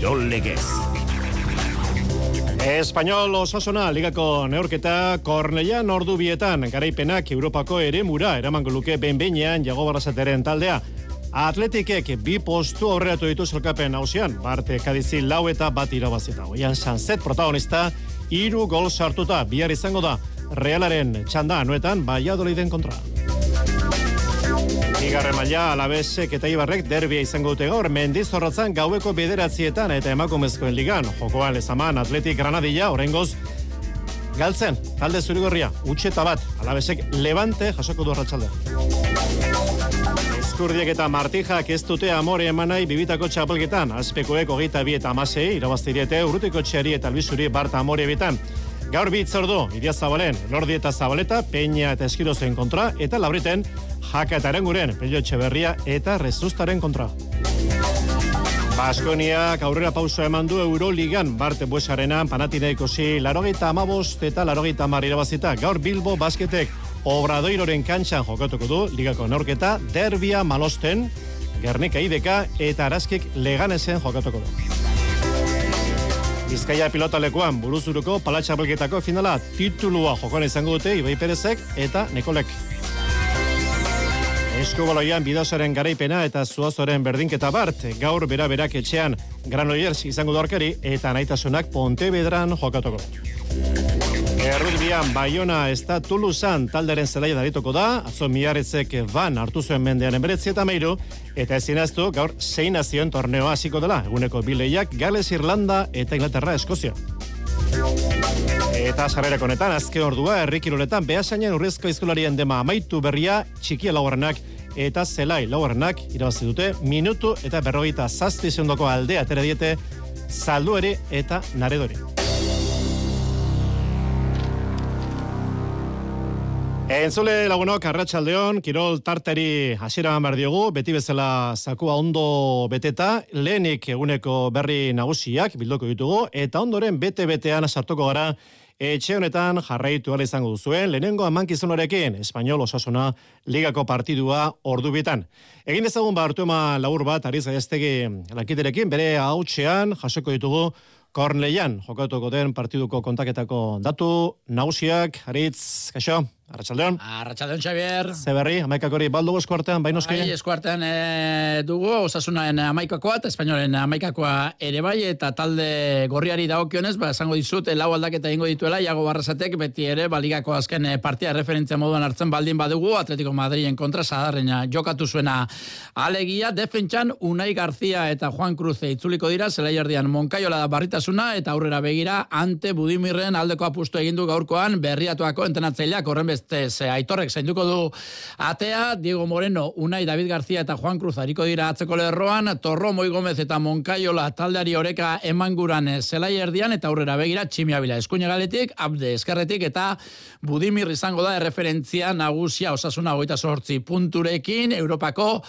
Kirol Legez. Espainol osasuna ligako neurketa Kornelian ordu bietan garaipenak Europako ere mura eramango luke benbeinean jago barrazateren taldea. Atletikek bi postu aurreatu ditu zelkapen hausian, Barte Kadizi lau eta bat irabazita. Oian Sanzet protagonista, hiru gol sartuta, bihar izango da, Realaren txanda anuetan, Valladoliden kontra. Bigarren maila alabesek eta ibarrek derbia izango dute gaur, mendiz horratzan gaueko bederatzietan eta emakumezkoen ligan, jokoan lezaman atletik granadilla, orengoz, galtzen, talde zurigorria, utxeta bat, alabesek levante jasoko du arratsalde. Eskurdiek eta martijak ez dute amore emanai bibitako txapelketan, azpekoek hogeita bi eta amasei, irabaztiriete urrutiko txeri eta albizuri barta amore bitan. Gaur bitz ordu, Idia Zabalen, Lordi eta Zabaleta, Peña eta Eskirozen kontra, eta Labriten, Jaka eta Erenguren, Pello Etxeberria eta Rezustaren kontra. Baskoniak aurrera pauso eman du Euroligan, Barte Buesarenan, Panatinaiko zi, larogeita amabost eta larogeita mar irabazita. Gaur Bilbo basketek obradoiroren kantxan jokatuko du, ligako norketa, derbia malosten, Gernika ideka eta Araskik leganesen jokatuko du. Bizkaia pilota lekuan buruzuruko palatxapelketako finala titulua jokoan izango dute Ibai Perezek eta Nikolek. Eskubaloian bidosaren garaipena eta zuazoren berdinketa bart, gaur bera berak etxean Granollers izango dorkari eta naitasunak Pontevedran jokatuko. Errugbian Bayona ez da Toulousean talderen zelaia darituko da, atzo miarritzek van hartu zuen mendean emberetzi eta meiru, eta ezin aztu gaur zein nazioen torneo hasiko dela, eguneko bileiak Gales, Irlanda eta Inglaterra, Eskozia. Eta sarrerako honetan, azke ordua, errikiroletan, behasainen urrezko izkolarien dema amaitu berria, txikia laugarrenak eta zelai laugarrenak irabazi dute, minutu eta berrogeita zazpi ziondoko aldea tere diete, saldueri eta naredori. Entzule lagunok, arratsaldeon kirol tarteri hasiera behar diogu, beti bezala zakua ondo beteta, lehenik eguneko berri nagusiak bildoko ditugu, eta ondoren bete-betean sartuko gara, etxe honetan jarraitu ala izango duzuen, lehenengo amankizunarekin, Espainol osasuna ligako partidua ordu bitan. Egin dezagun ba hartu laur bat, ariz gaiaztegi lankiterekin, bere hautsean jasoko ditugu, Kornleian, jokatuko den partiduko kontaketako datu, nagusiak, aritz, kaixo? Arratxaldeon. Arratxaldeon, Xavier. Zeberri, amaikak hori baldugu eskuartean, baino Bai, eskuartean e, dugu, osasunaen amaikakoa, eta espainolen amaikakoa ere bai, eta talde gorriari dagokionez, ba, esango dizut, lau aldaketa ingo dituela, Iago Barrasatek, beti ere, baligako azken partia referentzia moduan hartzen baldin badugu, Atletico Madriden kontra, sadarrena jokatu zuena alegia, defentsan, Unai Garzia eta Juan Cruz itzuliko dira, zelai erdian Monkaiola da barritasuna, eta aurrera begira, ante Budimirren aldeko apustu egindu gaurkoan, berriatuako entenatzeileak, horren ze aitorrek zainduko du atea, Diego Moreno, Unai, David García eta Juan Cruz hariko dira atzeko lerroan, Torro, Moi Gomez eta Monkaiola taldeari oreka emanguran zelai erdian eta aurrera begira tximia bila eskuina galetik, abde eskerretik eta Budimir izango da referentzia nagusia osasuna goita sortzi punturekin, Europako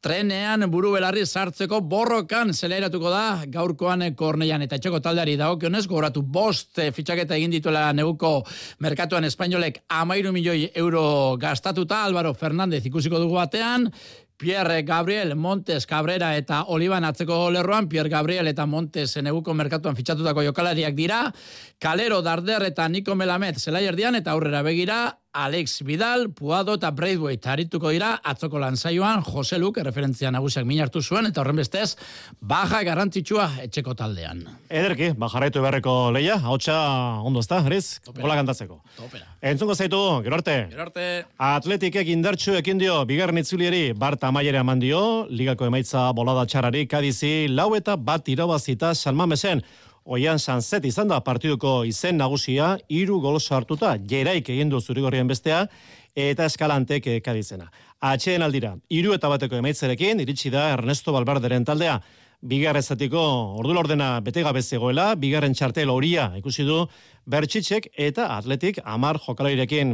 trenean buru belarri sartzeko borrokan zeleratuko da gaurkoan korneian. Eta etxeko taldeari dagokionez goratu bost eh, fitxaketa egin dituela neguko merkatuan espainolek amairu milioi euro gastatuta. Álvaro Fernández ikusiko dugu batean Pierre Gabriel, Montes, Cabrera eta Olivan atzeko lerroan, Pierre Gabriel eta Montes neguko merkatuan fitxatutako jokalariak dira, Kalero, Darder eta Nico Melamed zelai erdian eta aurrera begira, Alex Vidal, Puado eta Braithwaite harituko dira atzoko lanzaioan Jose Luke referentzia nagusiak min hartu zuen eta horren bestez baja garrantzitsua etxeko taldean. Ederki, bajarraitu beharreko leia, hautsa ondo ezta, Riz? Hola kantatzeko. Topera. Entzungo zaitu, gero arte. Gero arte. Atletikek indartxu ekin dio, bigarren itzulieri, Barta Maiere eman dio, ligako emaitza bolada txarari, kadizi, lau eta bat irabazita salmamesen. Oian Sanzet izan da partiduko izen nagusia, hiru gol sartuta, jeraik egin du zurigorrien bestea, eta eskalantek kadizena. Atxeen aldira, hiru eta bateko emaitzerekin, iritsi da Ernesto Balbarderen taldea, bigarren zatiko ordu ordena bete gabe bigarren txartel horia ikusi du Bertxitzek eta Atletik amar jokalairekin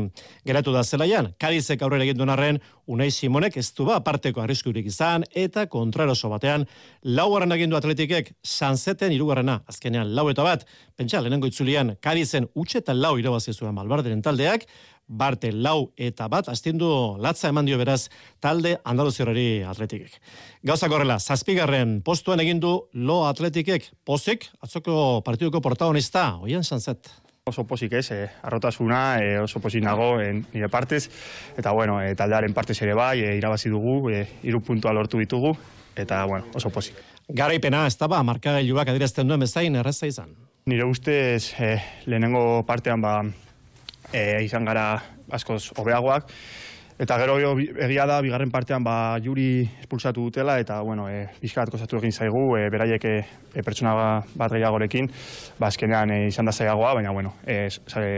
geratu da zelaian. Kadizek aurrera egin arren Unai Simonek ez du ba parteko arriskurik izan eta kontraroso batean laugarren agindu Atletikek sanzeten irugarrena azkenean lau eta bat pentsa lehenengo itzulian Kadizen utxe eta lau irabazi zuen Malbarderen taldeak barte lau eta bat, astindu latza eman dio beraz talde Andaluziorari atletikek. Gauza korrela, zazpigarren postuan egindu lo atletikek, pozik, atzoko partiduko protagonista, oian sanzet. Oso posik ez, eh, arrotasuna, eh, oso posik nago eh, nire partez, eta bueno, eh, taldearen partez ere bai, eh, irabazi dugu, eh, iru puntua lortu ditugu, eta bueno, oso posik. Garaipena, ez da ba, markagailuak adirazten duen bezain erreza izan. Nire ustez, eh, lehenengo partean ba, eh, izan gara askoz hobeagoak, Eta gero egia da, bigarren partean ba, juri espulsatu dutela, eta bueno, e, bizkat kozatu egin zaigu, e, beraiek e, pertsona bat gehiagorekin, ba, azkenean e, izan da zaiagoa, baina bueno, e,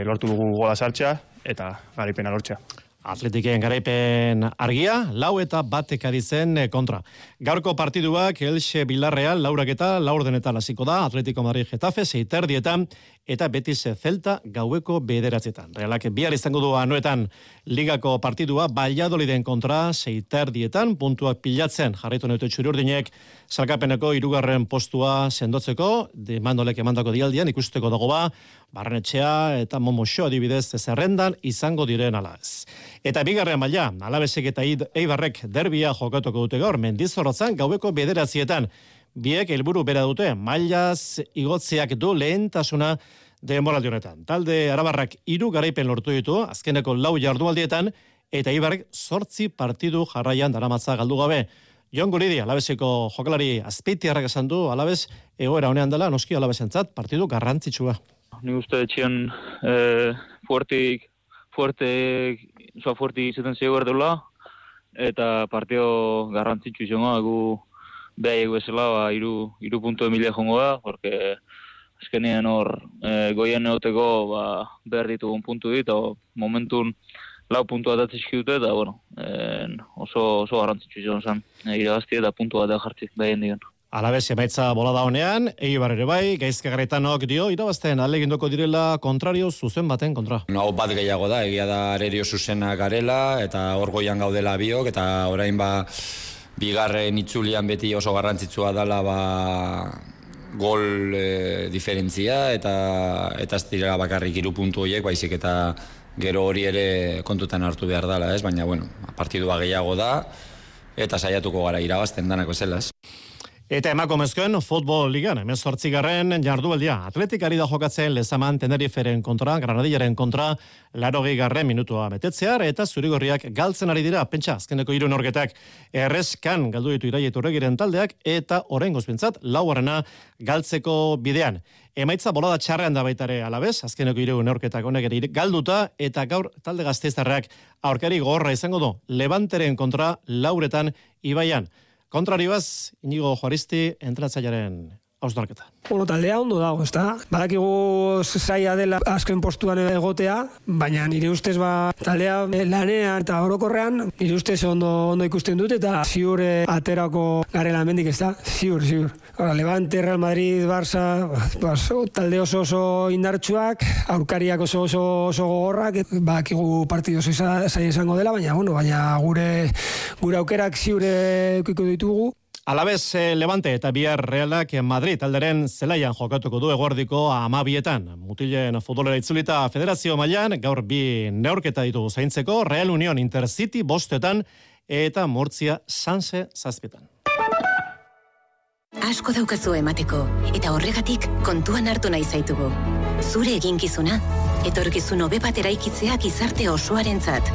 lortu dugu gola sartxea, eta garipena lortzea. Atletiken garaipen argia, lau eta batek adizen eh, kontra. Gaurko partiduak Elxe Bilarreal laurak eta laur denetan hasiko da, Atletico Madrid Getafe, seiter dietan, eta Betis Zelta gaueko bederatzetan. Realak bihar izango du anuetan ligako partidua, Valladoliden kontra seiter dietan, puntuak pilatzen jarraitu neutu txuri salkapeneko irugarren postua sendotzeko, demandolek emandako dialdian, ikusteko dago ba, barrenetxea eta momoxo adibidez zerrendan izango diren ala ez. Eta bigarren maila, alabesek eta eibarrek derbia jokatuko dute gaur, mendizorotzan gaueko bederatzietan, biek helburu bera dute, mailaz igotzeak du lehentasuna denboraldi honetan. Talde arabarrak hiru garaipen lortu ditu, azkeneko lau jardualdietan, eta eibarrek sortzi partidu jarraian daramatza galdu gabe. Jon Guridi, alabeseko jokalari azpeitiarrak esan du, alabez, egoera honean dela, noski alabesentzat, partidu garrantzitsua ni uste etxean e, fuertik, fuerte, oza, fuerti izaten zego erdela, eta partio garrantzitsu izango, egu behar egu ezela, ba, iru, iru puntu emilia jongo da, porque azkenean hor e, goien neoteko ba, behar ditugun puntu dit, momentun lau puntu bat dute, eta bueno, e, oso, oso garrantzitsu izango zen, e, irabazti eta puntu bat jartzik behar digan. Alabez, emaitza bolada honean, eibar ere bai, gaizka garretanok dio, irabazten alegindoko direla kontrario zuzen baten kontra. No, bat gehiago da, egia da arerio zuzena garela, eta hor goian gaudela biok, eta orain ba, bigarren itzulian beti oso garrantzitsua dela ba, gol e, diferentzia, eta eta ez dira bakarrik iru puntu horiek, baizik eta gero hori ere kontutan hartu behar dela, ez? baina bueno, partidua gehiago da, eta saiatuko gara irabazten danako zela, ez? Eta emakomezkoen futbol ligan, hemen sortzigarren jardueldia. Atletikari da jokatzen lezaman teneriferen kontra, granadillaren kontra, laro garren minutua betetzear, eta zurigorriak galtzen ari dira, pentsa, azkeneko irun orgetak errezkan galdu ditu iraietu taldeak, eta horren gozpintzat, lauarrena galtzeko bidean. Emaitza bolada txarrean da baitare alabez, azkeneko irun orketak honek ere galduta, eta gaur talde gazteizarrak aurkari gorra izango du, levanteren kontra lauretan ibaian. Kontraribaz, inigo juaristi entratzaiaren hausnarketa. Bueno, taldea ondo dago, ez da? Badakigu zaila dela azken postuan egotea, baina nire ustez ba taldea lanean eta orokorrean nire ustez ondo, ondo ikusten dut eta ziur eh, aterako garela mendik, ez da? Ziur, ziur. Ora, Levante, Real Madrid, Barça, bas, talde oso oso indartsuak, aurkariak oso oso, oso gogorrak, badakigu partidu oso zaila izango dela, baina, bueno, baina gure, gure aukerak ziure ikuiko ditugu. Alabez eh, Levante eta bihar realak Madrid alderen zelaian jokatuko du egordiko amabietan. Mutilen futbolera itzulita federazio mailan gaur bi neorketa ditu zaintzeko Real Union Intercity bostetan eta Murtzia Sanse zazpietan. Asko daukazu emateko eta horregatik kontuan hartu nahi zaitugu. Zure eginkizuna, etorkizun hobe bat eraikitzea gizarte osoarentzat.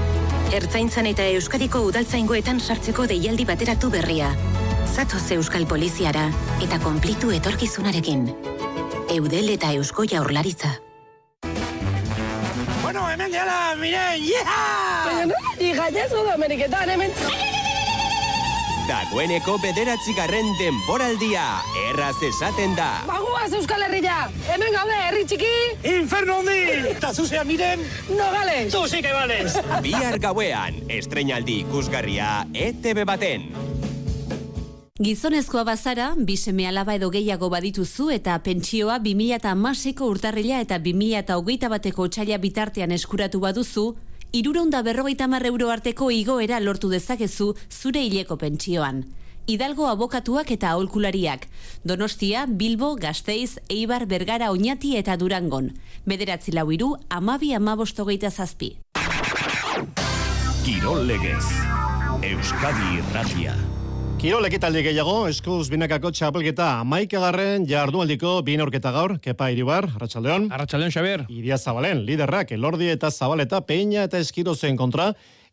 Ertzaintzan eta Euskadiko udaltzaingoetan sartzeko deialdi bateratu berria. Zatoz Euskal Poliziara eta konplitu etorkizunarekin. Eudel eta Eusko Jaurlaritza. Bueno, hemen gehala, miren, yeha! Baina nola, hija, jaso da Ameriketan, hemen... Dagoeneko bederatzi garren denboraldia, erraz esaten da. Bagoaz Euskal Herria, hemen gaude, herri txiki. Inferno di! Eta zuzea miren? No gales. Tu sí que vales. Bihar gauean, estrenaldi ikusgarria ETV baten. Gizonezkoa bazara, biseme alaba edo gehiago badituzu eta pentsioa 2006ko urtarrila eta 2008 bateko txaila bitartean eskuratu baduzu, iruronda berrogeita marre euro arteko igoera lortu dezakezu zure hileko pentsioan. Hidalgo abokatuak eta aholkulariak. Donostia, Bilbo, Gasteiz, Eibar, Bergara, Oñati eta Durangon. Bederatzi lau iru, amabi amabostogeita zazpi. Kirol Legez. Euskadi Irratia. Kirol ekitaldi gehiago, eskuz binakako txapelketa amaikagarren jardualdiko bin aurketa gaur, kepa iribar, Arratxaldeon. Arratxaldeon, Xaber. Idia Zabalen, liderrak, elordi eta zabaleta, peina eta eskirozen kontra,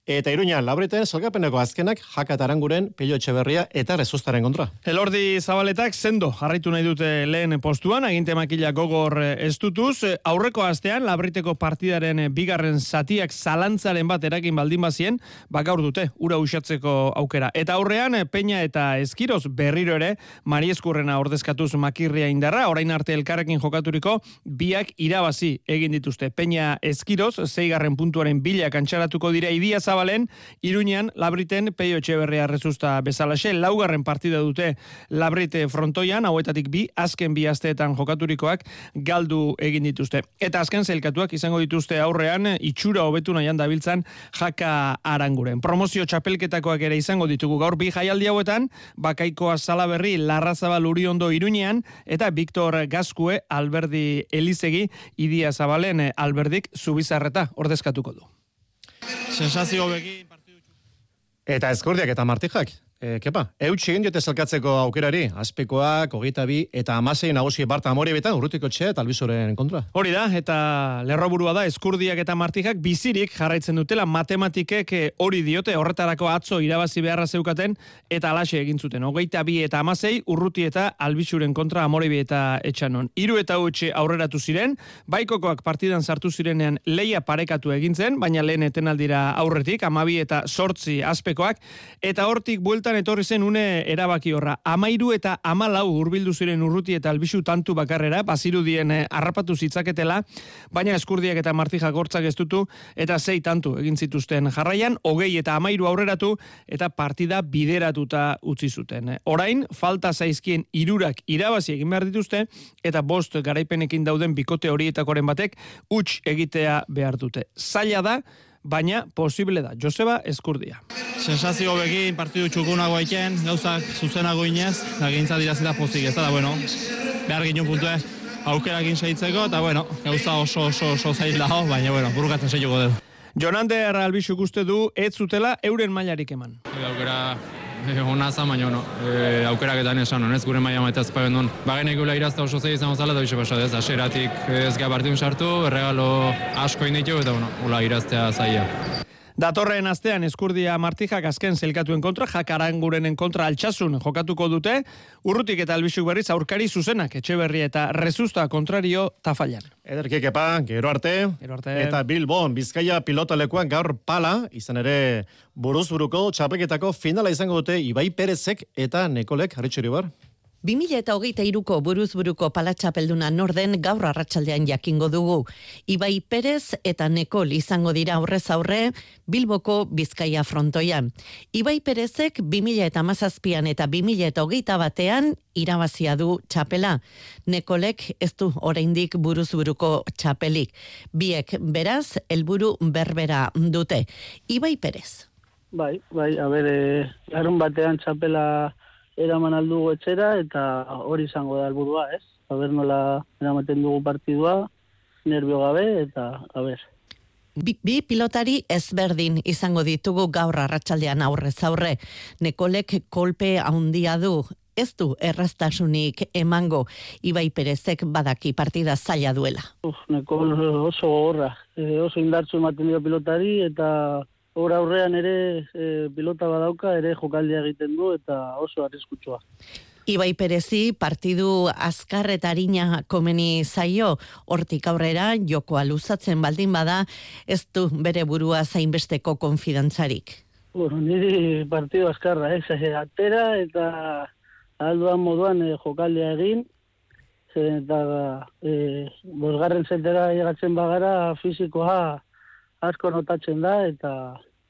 Eta Iruña, labreten salgapeneko azkenak jakataranguren pelio etxeberria eta rezustaren kontra. Elordi zabaletak sendo jarraitu nahi dute lehen postuan, aginte makila gogor ez dutuz. Aurreko astean, labriteko partidaren bigarren zatiak zalantzaren bat erakin baldin bazien, bakaur dute, ura usatzeko aukera. Eta aurrean, peña eta eskiroz berriro ere, marieskurrena ordezkatuz makirria indarra, orain arte elkarrekin jokaturiko, biak irabazi egin dituzte. Peña eskiroz, zeigarren puntuaren bila kantxaratuko dira idia zabalen, Iruñan, Labriten, Peio Etxeberria rezusta bezalaxe, laugarren partida dute Labrite frontoian, hauetatik bi, azken bi asteetan jokaturikoak galdu egin dituzte. Eta azken zelkatuak izango dituzte aurrean, itxura hobetu nahian dabiltzan jaka aranguren. Promozio txapelketakoak ere izango ditugu gaur bi jaialdi hauetan, bakaikoa salaberri larrazabal uriondo Iruñean, eta Victor Gazkue, Alberdi Elizegi, Idia Zabalen, Alberdik, Zubizarreta, ordezkatuko du. Sensazio begin Eta eskordiak eta martijak. E, kepa, eutx egin diote zelkatzeko aukerari, azpekoak, hogeita bi, eta amasei nagusi barta amore betan, urrutiko txea eta albizoren kontra. Hori da, eta lerroburua da, eskurdiak eta martijak bizirik jarraitzen dutela matematikek eh, hori diote, horretarako atzo irabazi beharra zeukaten, eta alaxe egin zuten. Hogeita bi eta amasei, urruti eta albizuren kontra amore bi eta etxanon. Iru eta utxe aurreratu ziren, baikokoak partidan sartu zirenean leia parekatu egintzen, baina lehen etenaldira aurretik, amabi eta sortzi azpekoak, eta hortik buelta bueltan etorri zen une erabaki horra. Amairu eta amalau hurbildu ziren urruti eta albisu tantu bakarrera, bazirudien eh, harrapatu zitzaketela, baina eskurdiak eta martijak hortzak ez dutu, eta zei tantu egin zituzten jarraian, hogei eta amairu aurreratu, eta partida bideratuta utzi zuten. Orain, falta zaizkien irurak irabazi egin behar dituzte, eta bost garaipenekin dauden bikote horietakoren batek, huts egitea behar dute. Zaila da, baina posible da. Joseba Eskurdia. Sensazio begin, partidu txukunago aiken, gauzak zuzenago inez, da gintza dirazita pozik ez da, bueno, behar ginen puntue aukerak insaitzeko, eta bueno, gauza oso oso oso zail dago, baina bueno, burukatzen zeituko dugu. Jonande Albixuk uste du, ez zutela euren mailarik eman. Aukera e, ona za baina no. E, aukeraketan esan honez gure maila maita ezpagen duen bagenekula irazta oso zei izango zala da bixe pasa ez? Aseratik ez ga partidun sartu erregalo asko inditu eta bueno ula iraztea zaia Datorren astean eskurdia martijak azken zelkatuen kontra, jakarangurenen kontra altxasun jokatuko dute, urrutik eta albizuk berriz aurkari zuzenak, etxe berri eta rezusta kontrario tafailan. Ederki kepa, gero arte, gero arte. eta Bilbon, Bizkaia pilotalekuan gaur pala, izan ere buruz buruko txapeketako finala izango dute Ibai Perezek eta Nekolek, harritxori bar? 2000 eta hogeita iruko buruz-buruko palatxapelduna norden gaur arratsaldean jakingo dugu. Ibai Perez eta Nekol izango dira aurrez aurre Bilboko Bizkaia frontoian. Ibai Perezek 2000 eta mazazpian eta 2000 eta hogeita batean irabazia du txapela. Nekolek ez du oraindik buruz-buruko txapelik. Biek beraz, helburu berbera dute. Ibai Perez. Bai, bai, a ber, eh, batean txapela eraman aldugu etxera eta hori izango da helburua, ez? Aber nola eramaten dugu partidua, nervio gabe eta a ber. Bi, bi pilotari ezberdin izango ditugu gaur arratsaldean aurrez aurre. Nekolek kolpe handia du, ez du erraztasunik emango Ibai Perezek badaki partida zaila duela. Uf, Nekol oso gorra, e, oso indartsu ematen dio pilotari eta Hor aurrean ere e, pilota badauka ere jokaldia egiten du eta oso arriskutsua. Ibai Perezi partidu azkar eta harina komeni zaio, hortik aurrera jokoa luzatzen baldin bada, ez du bere burua zainbesteko konfidantzarik. Bueno, niri partidu azkarra, eh? atera eta alduan moduan eh, jokaldia egin, eta eh, bosgarren zetera egatzen bagara fizikoa asko notatzen da eta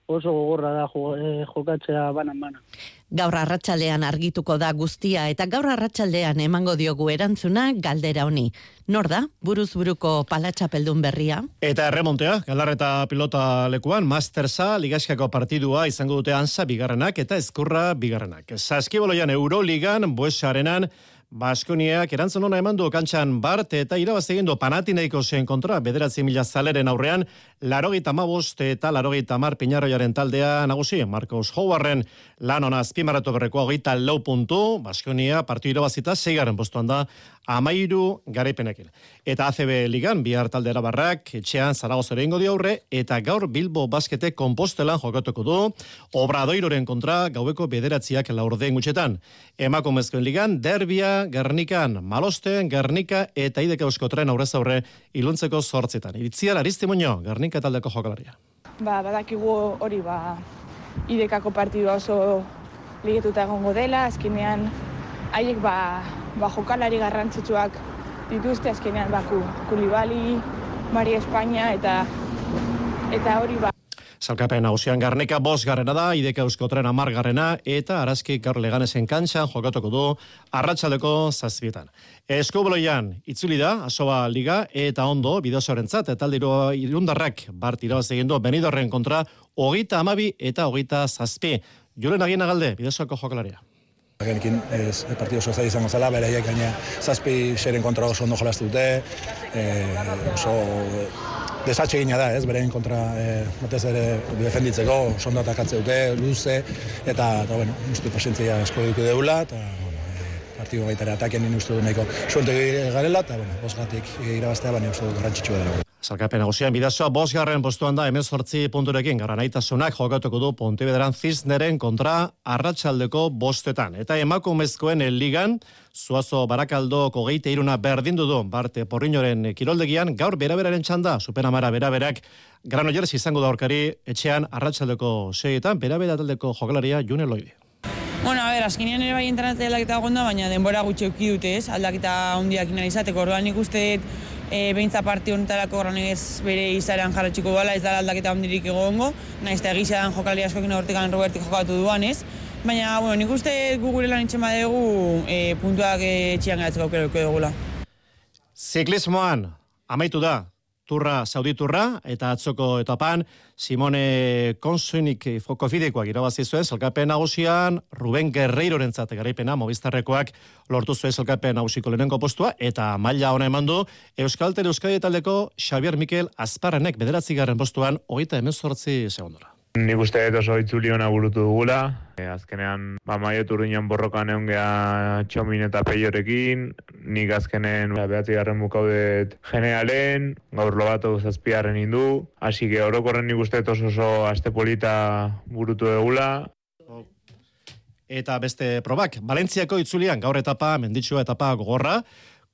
oso gogorra da eh, jokatzea banan bana. Gaur arratsaldean argituko da guztia eta gaur arratsaldean emango diogu erantzuna galdera honi. Nor da? Buruz buruko palatxapeldun berria. Eta erremontea, galarreta pilota lekuan, Mastersa ligaskako partidua izango dute ansa bigarrenak eta ezkurra bigarrenak. Saskiboloian Euroligan, Buesarenan, Baskoniak erantzun hona eman du kantxan bart eta irabaz egin du panatinaiko zen kontra bederatzi mila zaleren aurrean larogita mabost eta larogita mar pinarroiaren taldea nagusi Marcos Howardren lan hona azpimarratu berrekoa hogeita lau puntu Baskonia partiu irabazita zeigaren postuan da amairu garaipenekin. Eta ACB ligan bihar talde erabarrak etxean zaragoz ere ingo aurre eta gaur Bilbo baskete kompostelan jokatuko du obradoiroren kontra gaueko bederatziak laurden gutxetan. Emakumezkoen ligan derbia Gernikan, Malosten, Gernika eta Ideka Euskotren aurrez aurre iluntzeko zortzetan. Iritziar Aristimuño, Gernika taldeko jokalaria. Ba, badakigu hori ba, Idekako partidua oso ligetuta egongo dela, azkenean haiek ba, ba jokalari garrantzitsuak dituzte azkenean baku Kulibali, Maria Espainia eta eta hori ba Zalkapen hausian garneka bos garrena da, ideka euskotren amar garrena, eta arazki gaur leganesen kantxan jokatuko du arratsaldeko zazpietan. Eskoboloian, itzuli da, asoba liga, eta ondo, bideosoren zat, eta aldiro irundarrak bart irabaz egin du, benidorren kontra, hogeita amabi eta hogeita zazpi. Julen agien agalde, bideosoako jokalaria. Genekin ez partido oso izango zela, beraiek gaina zazpi xeren kontra oso ondo jolaztu dute, e, oso desatxe gina da, ez, beren kontra e, batez ere defenditzeko, ondo atakatze dute, luze, eta, eta bueno, uste pasientzia esko duku deula, eta bueno, e, partido baita ere atakean uste du nahiko suente garela, eta bueno, bosgatik irabaztea, baina uste du garrantzitsua dela. Zalkapen agusian bidazoa, bos garren postuan da, hemen sortzi punturekin, gara nahitasunak jokatuko du Pontebederan Cisneren kontra arratsaldeko bostetan. Eta emakumezkoen ligan, Zuazo Barakaldo kogeite iruna berdindu du, Barte Porriñoren kiroldegian, gaur beraberaren txanda, superamara beraberak, grano jerez izango da horkari, etxean arratsaldeko seietan, berabera taldeko jokalaria June Loide. Bueno, a ver, azkenean ere bai internetea aldaketa gonda, baina denbora gutxi euki dute, ez? Aldaketa hondiak inalizateko, orduan nik uste e, behintza parti honetarako ez bere izarean jarratxiko bala, ez dara aldaketa hondirik egongo, nahiz eta egizia jokalari askokin hortikan Robertik jokatu duan, ez? Baina, bueno, nik uste gugure lan itxen badegu e, puntuak e, txian garatzeko aukera dugula. Ziklismoan, amaitu da, turra sauditurra, eta atzoko etapan, Simone Konsunik fokofidekoak irabazi zuen, zelkapen nagusian, Ruben Guerreiroren zate garaipena, mobiztarrekoak lortu zuen zelkapen nagusiko lehenengo postua, eta maila ona eman du, Euskalter Euskadi taldeko Xavier Mikel Azparrenek bederatzi postuan, hogeita hemen sortzi segundora. Nik uste dut oso itzuli hona burutu dugula. E, azkenean, ba, maiotu urdinan borrokan egon geha txomin eta peiorekin. Nik azkenen ba, behatzi garren bukaudet generalen, gaur lobatu zazpiarren indu. Asi que orokorren nik uste oso oso aste polita burutu dugula. Eta beste probak, Valentziako itzulian gaur etapa, menditsua etapa gogorra,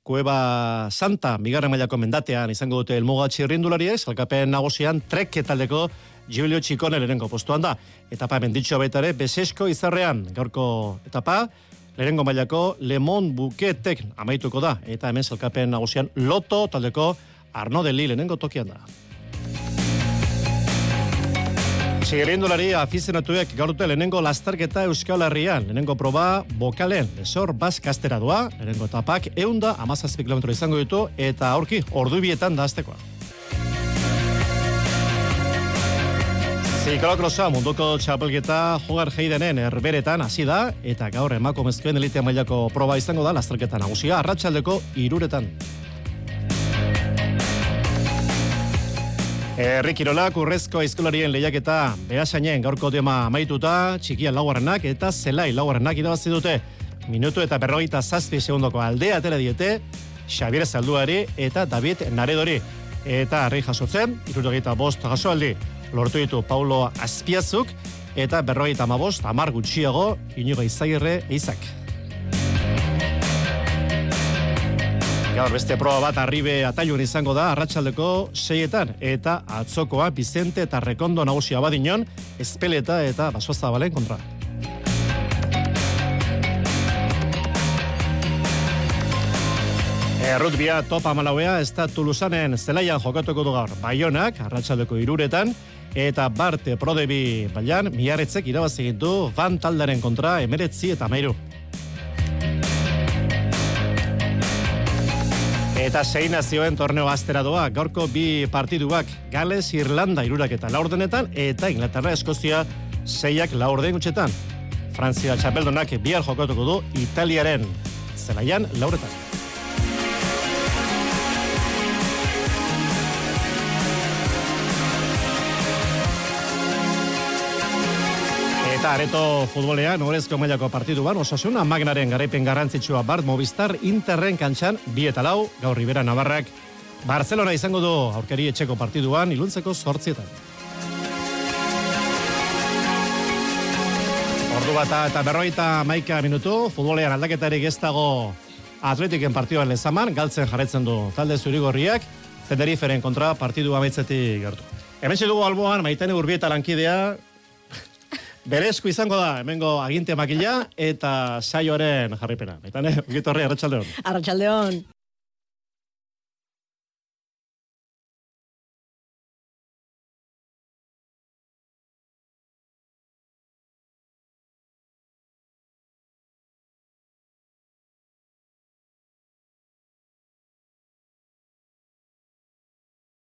Kueba Santa, bigarren mailako mendatean izango dute elmuga txirrindulariek, salkapen nagusian trek etaldeko Giulio Txikone lehenengo postuan da. Etapa menditxo baitare, besesko izarrean, gaurko etapa, lehenengo mailako Lemon Buketek amaituko da. Eta hemen zelkapen nagusian Loto taldeko Arno Deli lehenengo tokian da. Txigirindulari afizionatuek gaur dute lehenengo lastarketa Euskal Herrian, lehenengo proba bokalen, esor bazkastera doa, lehenengo etapak eunda amazazpi kilometro izango ditu, eta aurki, ordubietan da aztekoa. Ziklokrosa munduko txapelketa jogar jeidenen erberetan hasi da eta gaur emakumezkoen elite mailako proba izango da lasterketa nagusia arratsaldeko iruretan. Herri Kirolak urrezko aizkolarien lehiaketa behasainen gaurko tema amaituta, txikian laugarrenak eta zelai laugarrenak irabazi dute. Minutu eta berrogeita zazpi segundoko aldea atera diete, Xabier Zalduari eta David Naredori. Eta herri jasotzen, irurogeita bost jasoaldi lortu ditu Paulo Azpiazuk eta berrogeita amabost, amar gutxiago, inigo izagirre eizak. Gaur beste proba bat arribe atailun izango da arratsaldeko seietan eta atzokoa Bizente eta Rekondo nagusia badinon, espeleta eta basoza balen kontra. Errutbia topa malauea ez da Tuluzanen zelaian jokatuko du gaur. Baionak, arratsaldeko iruretan, eta Barte Prodebi bailan, miarretzek irabazi egintu Van Taldaren kontra emeretzi eta mairu. Eta zein nazioen torneo aztera doa, gaurko bi partiduak Gales, Irlanda irurak eta laurdenetan, eta Inglaterra, Eskozia, zeiak laurden gutxetan. Frantzia txapeldonak bihar jokatuko du Italiaren zelaian lauretan. Eta areto futbolean, orezko mailako partiduan, osasuna magnaren garaipen garrantzitsua bart Movistar Interren kantxan, bi eta lau, gaur Ribera Navarrak, Barcelona izango du aurkari etxeko partiduan, iluntzeko sortzietan. Ordu bata eta berroita maika minutu, futbolean aldaketarik ez dago atletiken partioan lezaman, galtzen jarretzen du talde zurigorriak, Tenderiferen kontra partidu amaitzetik gertu. Hemen dugu alboan, maitene urbieta lankidea, Berezko izango da, hemengo aginte makila eta saioaren jarripena. Maitane, ugitorri, arratxaldeon. Arratxaldeon.